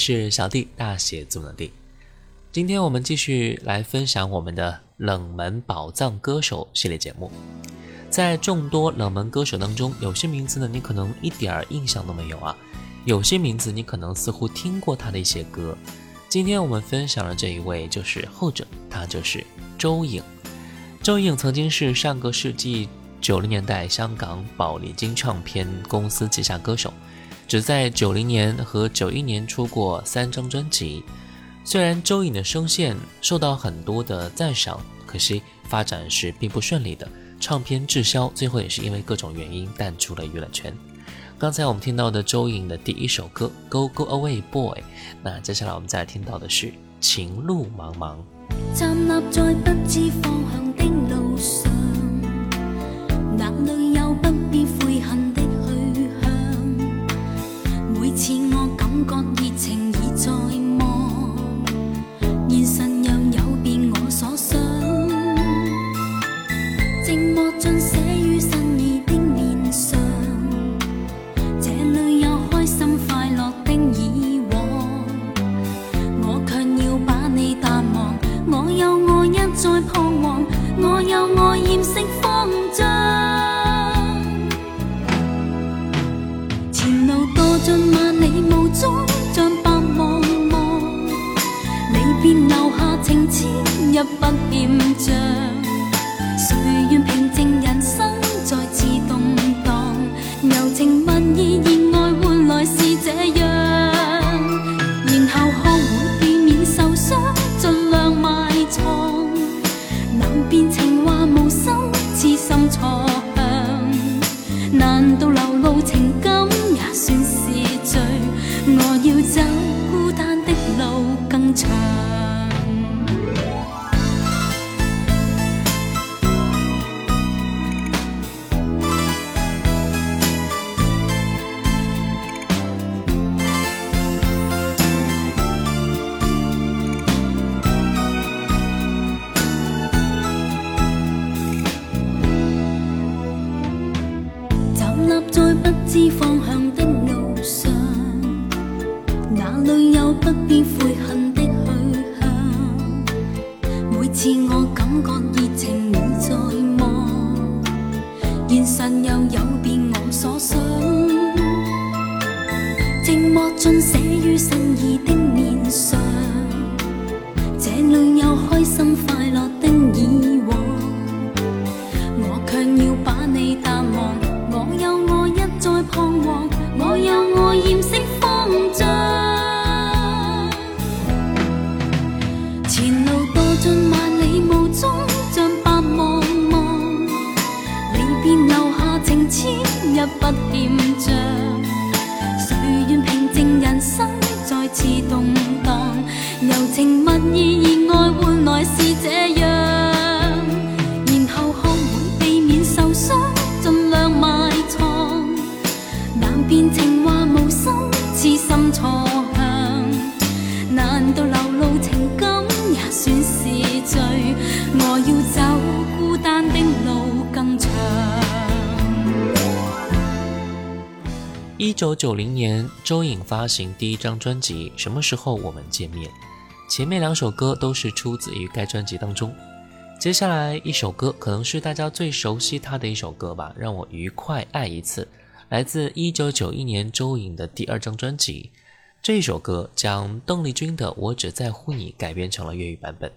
是小弟，大写字母的弟。今天我们继续来分享我们的冷门宝藏歌手系列节目。在众多冷门歌手当中，有些名字呢你可能一点儿印象都没有啊，有些名字你可能似乎听过他的一些歌。今天我们分享的这一位就是后者，他就是周颖。周颖曾经是上个世纪九零年代香港宝丽金唱片公司旗下歌手，只在九零年和九一年出过三张专辑。虽然周颖的声线受到很多的赞赏，可惜发展是并不顺利的，唱片滞销，最后也是因为各种原因淡出了娱乐圈。刚才我们听到的周颖的第一首歌《Go Go Away Boy》，那接下来我们再听到的是《情路茫茫》。站立在不知方向的路上，长。一九九零年，周颖发行第一张专辑《什么时候我们见面》，前面两首歌都是出自于该专辑当中。接下来一首歌可能是大家最熟悉他的一首歌吧，《让我愉快爱一次》，来自一九九一年周颖的第二张专辑。这首歌将邓丽君的《我只在乎你》改编成了粤语版本。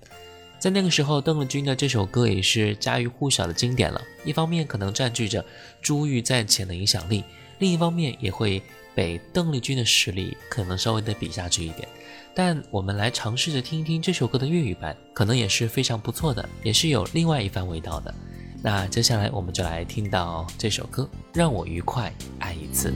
在那个时候，邓丽君的这首歌也是家喻户晓的经典了。一方面可能占据着珠玉在前的影响力。另一方面也会被邓丽君的实力可能稍微的比下去一点，但我们来尝试着听一听这首歌的粤语版，可能也是非常不错的，也是有另外一番味道的。那接下来我们就来听到这首歌，让我愉快爱一次。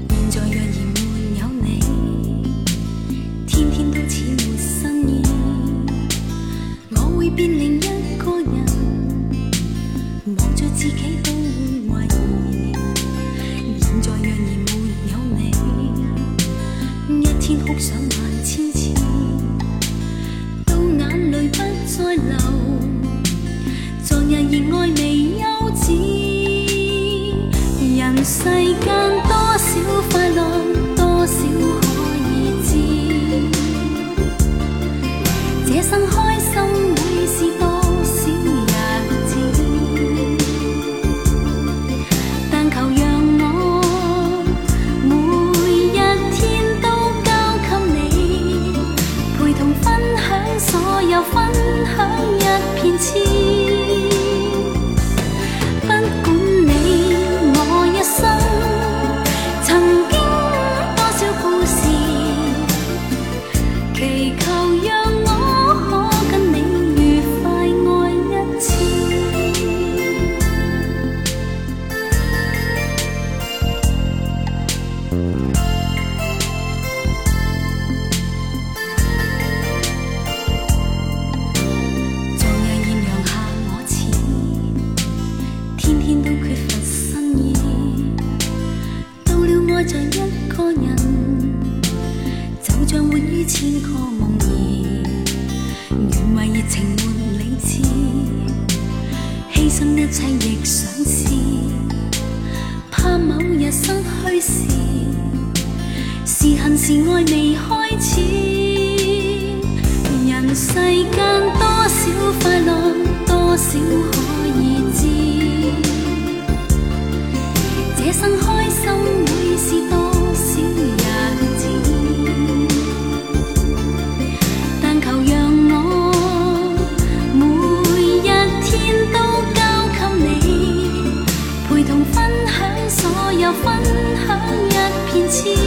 失去時，是恨是爱未开始。人世间多少快乐，多少可以知。这生开心会是情。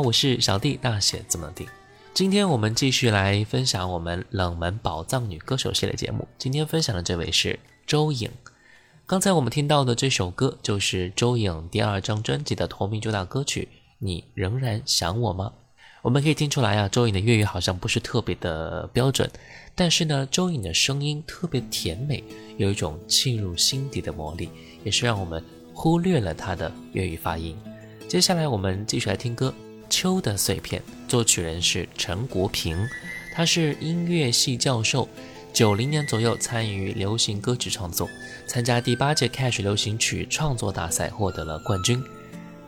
我是小弟，大写字母的弟。今天我们继续来分享我们冷门宝藏女歌手系列节目。今天分享的这位是周颖。刚才我们听到的这首歌就是周颖第二张专辑的同名主打歌曲《你仍然想我吗》。我们可以听出来啊，周颖的粤语好像不是特别的标准，但是呢，周颖的声音特别甜美，有一种沁入心底的魔力，也是让我们忽略了她的粤语发音。接下来我们继续来听歌，《秋的碎片》，作曲人是陈国平，他是音乐系教授，九零年左右参与流行歌曲创作，参加第八届 Cash 流行曲创作大赛获得了冠军。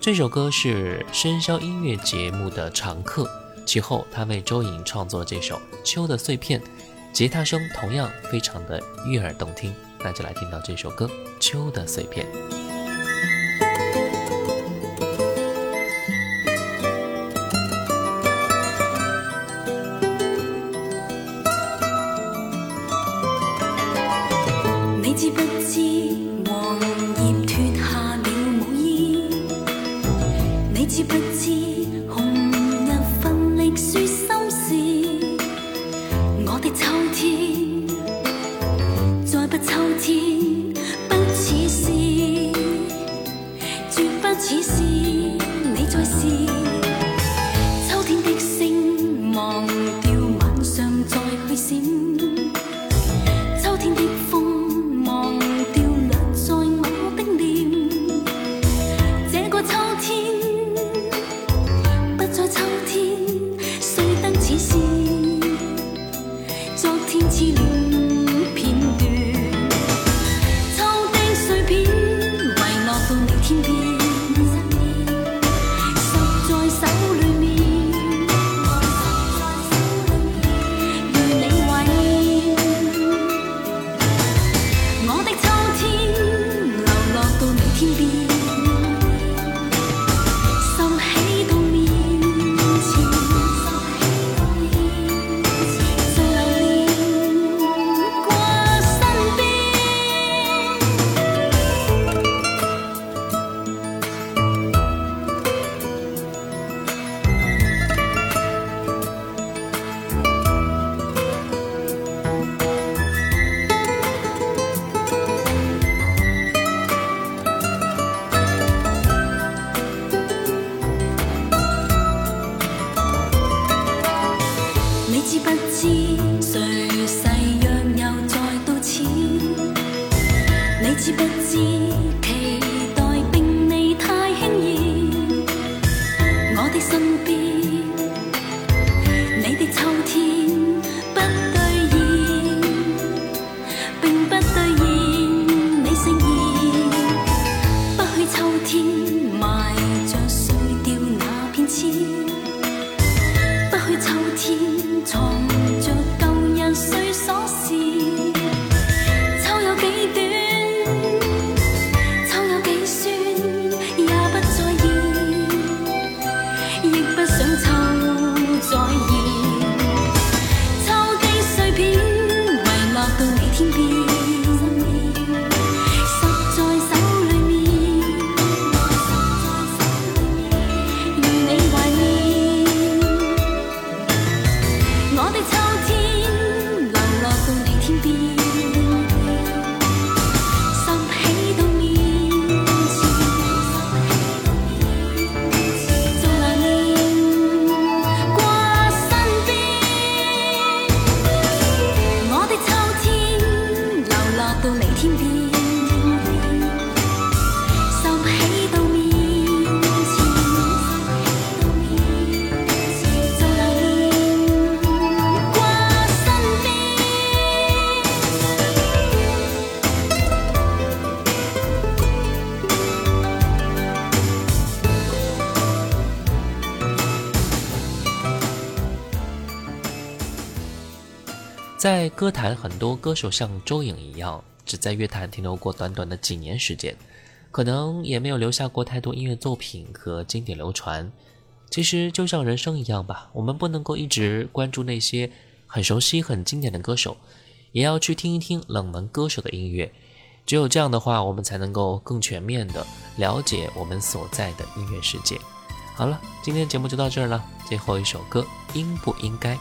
这首歌是深宵音乐节目的常客，其后他为周颖创作了这首《秋的碎片》，吉他声同样非常的悦耳动听，那就来听到这首歌《秋的碎片》。在歌坛，很多歌手像周颖一样，只在乐坛停留过短短的几年时间，可能也没有留下过太多音乐作品和经典流传。其实就像人生一样吧，我们不能够一直关注那些很熟悉、很经典的歌手，也要去听一听冷门歌手的音乐。只有这样的话，我们才能够更全面的了解我们所在的音乐世界。好了，今天节目就到这儿了。最后一首歌，应不应该？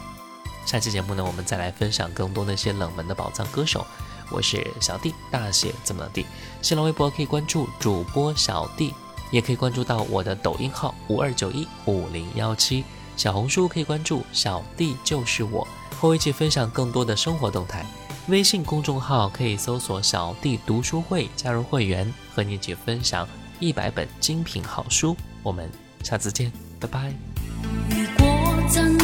下期节目呢，我们再来分享更多那些冷门的宝藏歌手。我是小弟，大写怎么地。新浪微博可以关注主播小弟，也可以关注到我的抖音号五二九一五零幺七。小红书可以关注“小弟就是我”，和我一起分享更多的生活动态。微信公众号可以搜索“小弟读书会”，加入会员，和你一起分享一百本精品好书。我们下次见，拜拜。如果真